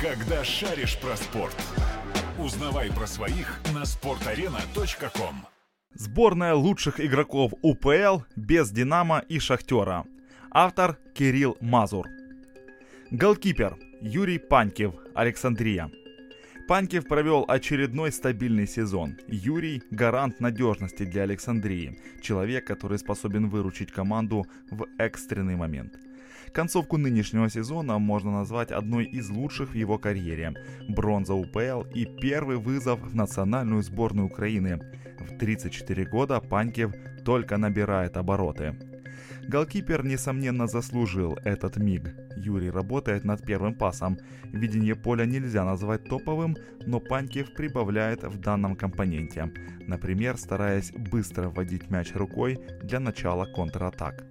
Когда шаришь про спорт. Узнавай про своих на sportarena.com. Сборная лучших игроков УПЛ без «Динамо» и «Шахтера». Автор Кирилл Мазур. Голкипер Юрий Панькев, Александрия. Панькев провел очередной стабильный сезон. Юрий – гарант надежности для Александрии. Человек, который способен выручить команду в экстренный момент – Концовку нынешнего сезона можно назвать одной из лучших в его карьере. Бронза УПЛ и первый вызов в национальную сборную Украины. В 34 года Панькев только набирает обороты. Голкипер, несомненно, заслужил этот миг. Юрий работает над первым пасом. Видение поля нельзя назвать топовым, но Панькев прибавляет в данном компоненте. Например, стараясь быстро вводить мяч рукой для начала контратак.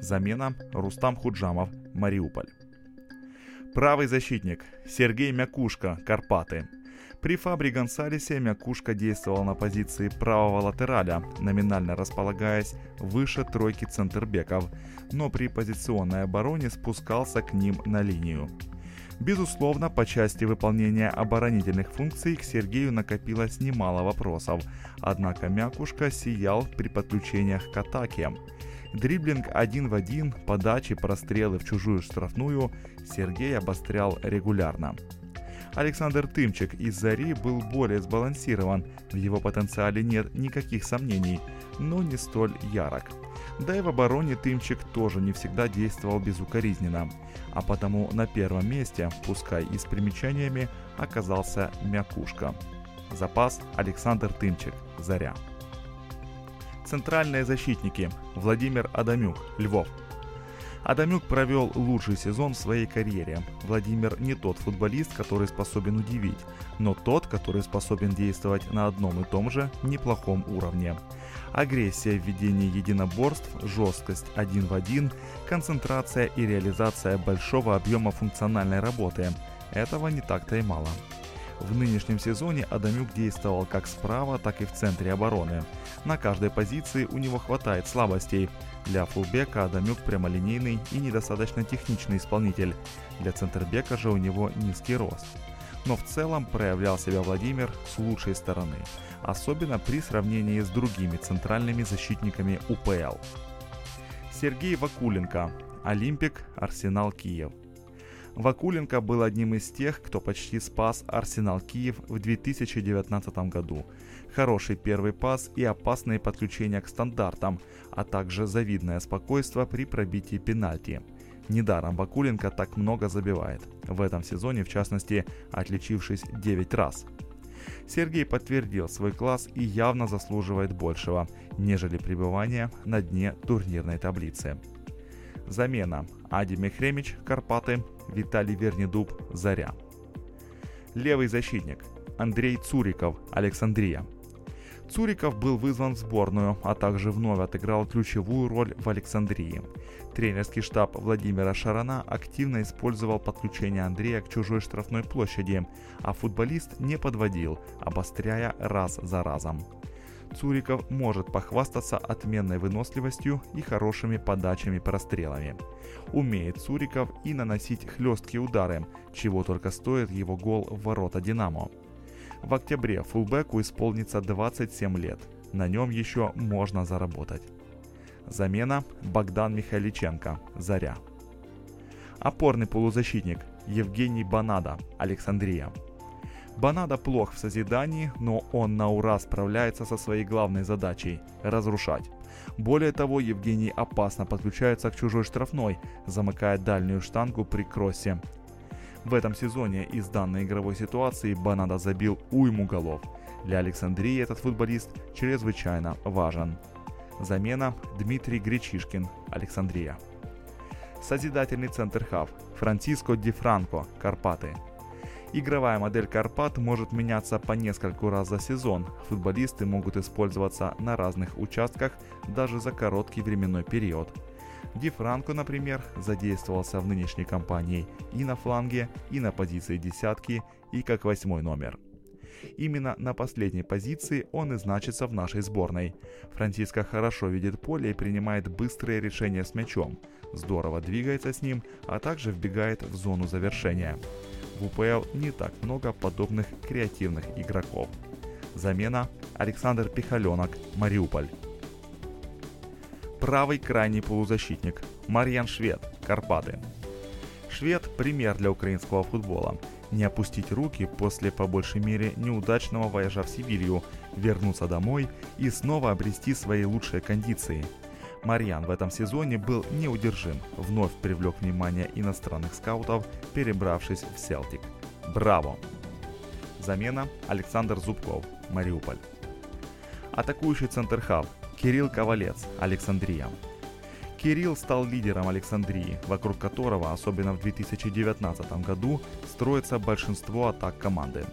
Замена Рустам Худжамов, Мариуполь. Правый защитник Сергей Мякушка, Карпаты. При Фабри Гонсалесе Мякушка действовал на позиции правого латераля, номинально располагаясь выше тройки центрбеков, но при позиционной обороне спускался к ним на линию. Безусловно, по части выполнения оборонительных функций к Сергею накопилось немало вопросов, однако Мякушка сиял при подключениях к атаке. Дриблинг один в один, подачи, прострелы в чужую штрафную Сергей обострял регулярно. Александр Тымчик из «Зари» был более сбалансирован, в его потенциале нет никаких сомнений, но не столь ярок. Да и в обороне Тымчик тоже не всегда действовал безукоризненно, а потому на первом месте, пускай и с примечаниями, оказался Мякушка. Запас Александр Тымчик, «Заря». Центральные защитники. Владимир Адамюк, Львов. Адамюк провел лучший сезон в своей карьере. Владимир не тот футболист, который способен удивить, но тот, который способен действовать на одном и том же неплохом уровне. Агрессия в ведении единоборств, жесткость один в один, концентрация и реализация большого объема функциональной работы. Этого не так-то и мало. В нынешнем сезоне Адамюк действовал как справа, так и в центре обороны. На каждой позиции у него хватает слабостей. Для фулбека Адамюк прямолинейный и недостаточно техничный исполнитель. Для центрбека же у него низкий рост. Но в целом проявлял себя Владимир с лучшей стороны, особенно при сравнении с другими центральными защитниками УПЛ. Сергей Вакуленко, Олимпик, Арсенал Киев – Вакуленко был одним из тех, кто почти спас Арсенал Киев в 2019 году. Хороший первый пас и опасные подключения к стандартам, а также завидное спокойствие при пробитии пенальти. Недаром Вакуленко так много забивает. В этом сезоне, в частности, отличившись 9 раз. Сергей подтвердил свой класс и явно заслуживает большего, нежели пребывание на дне турнирной таблицы. Замена. Ади Мехремич, Карпаты, Виталий Вернедуб, Заря. Левый защитник. Андрей Цуриков, Александрия. Цуриков был вызван в сборную, а также вновь отыграл ключевую роль в Александрии. Тренерский штаб Владимира Шарана активно использовал подключение Андрея к чужой штрафной площади, а футболист не подводил, обостряя раз за разом. Цуриков может похвастаться отменной выносливостью и хорошими подачами-прострелами. Умеет Цуриков и наносить хлесткие удары, чего только стоит его гол в ворота «Динамо». В октябре фулбеку исполнится 27 лет. На нем еще можно заработать. Замена Богдан Михайличенко, Заря. Опорный полузащитник Евгений Банада, Александрия. Банада плох в созидании, но он на ура справляется со своей главной задачей – разрушать. Более того, Евгений опасно подключается к чужой штрафной, замыкая дальнюю штангу при кроссе. В этом сезоне из данной игровой ситуации Банада забил уйму голов. Для Александрии этот футболист чрезвычайно важен. Замена Дмитрий Гречишкин, Александрия. Созидательный центр хав Франциско Ди Франко, Карпаты – Игровая модель Карпат может меняться по нескольку раз за сезон. Футболисты могут использоваться на разных участках даже за короткий временной период. Ди Франко, например, задействовался в нынешней кампании и на фланге, и на позиции десятки, и как восьмой номер. Именно на последней позиции он и значится в нашей сборной. Франциско хорошо видит поле и принимает быстрые решения с мячом, здорово двигается с ним, а также вбегает в зону завершения. В УПЛ не так много подобных креативных игроков. Замена Александр Пихаленок, Мариуполь. Правый крайний полузащитник Марьян Швед, Карпаты. Швед – пример для украинского футбола. Не опустить руки после по большей мере неудачного вояжа в Сибирью, вернуться домой и снова обрести свои лучшие кондиции. Марьян в этом сезоне был неудержим, вновь привлек внимание иностранных скаутов, перебравшись в Селтик. Браво! Замена Александр Зубков, Мариуполь. Атакующий центр хаб Кирилл Ковалец, Александрия. Кирилл стал лидером Александрии, вокруг которого, особенно в 2019 году, строится большинство атак команды.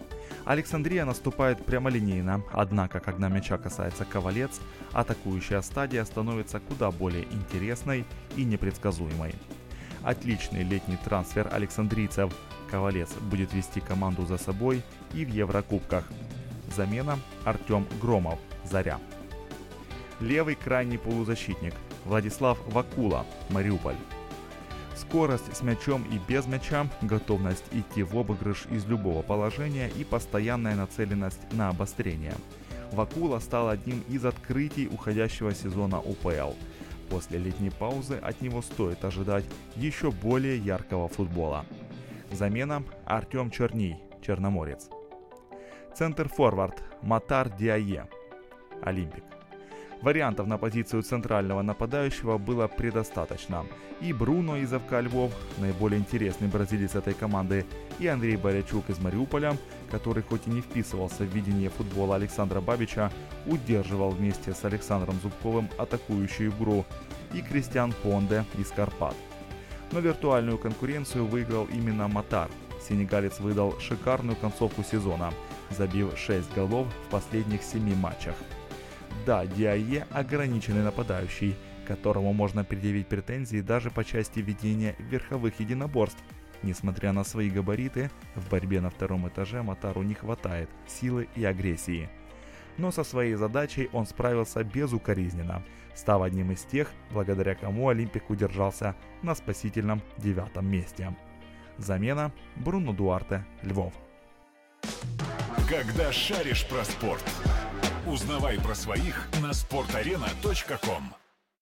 Александрия наступает прямолинейно, однако, когда мяча касается Ковалец, атакующая стадия становится куда более интересной и непредсказуемой. Отличный летний трансфер александрийцев. Ковалец будет вести команду за собой и в Еврокубках. Замена Артем Громов, Заря. Левый крайний полузащитник Владислав Вакула, Мариуполь. Скорость с мячом и без мяча, готовность идти в обыгрыш из любого положения и постоянная нацеленность на обострение. Вакула стал одним из открытий уходящего сезона УПЛ. После летней паузы от него стоит ожидать еще более яркого футбола. Замена Артем Черний, Черноморец. Центр-форвард Матар Диае, Олимпик. Вариантов на позицию центрального нападающего было предостаточно. И Бруно из ФК Львов, наиболее интересный бразилец этой команды, и Андрей Борячук из Мариуполя, который хоть и не вписывался в видение футбола Александра Бабича, удерживал вместе с Александром Зубковым атакующую игру, и Кристиан Понде из Карпат. Но виртуальную конкуренцию выиграл именно Матар. Сенегалец выдал шикарную концовку сезона, забив 6 голов в последних 7 матчах – да, Диае ограниченный нападающий, которому можно предъявить претензии даже по части ведения верховых единоборств. Несмотря на свои габариты, в борьбе на втором этаже Матару не хватает силы и агрессии. Но со своей задачей он справился безукоризненно, став одним из тех, благодаря кому Олимпик удержался на спасительном девятом месте. Замена Бруно Дуарте, Львов. Когда шаришь про спорт. Узнавай про своих на sportarena.com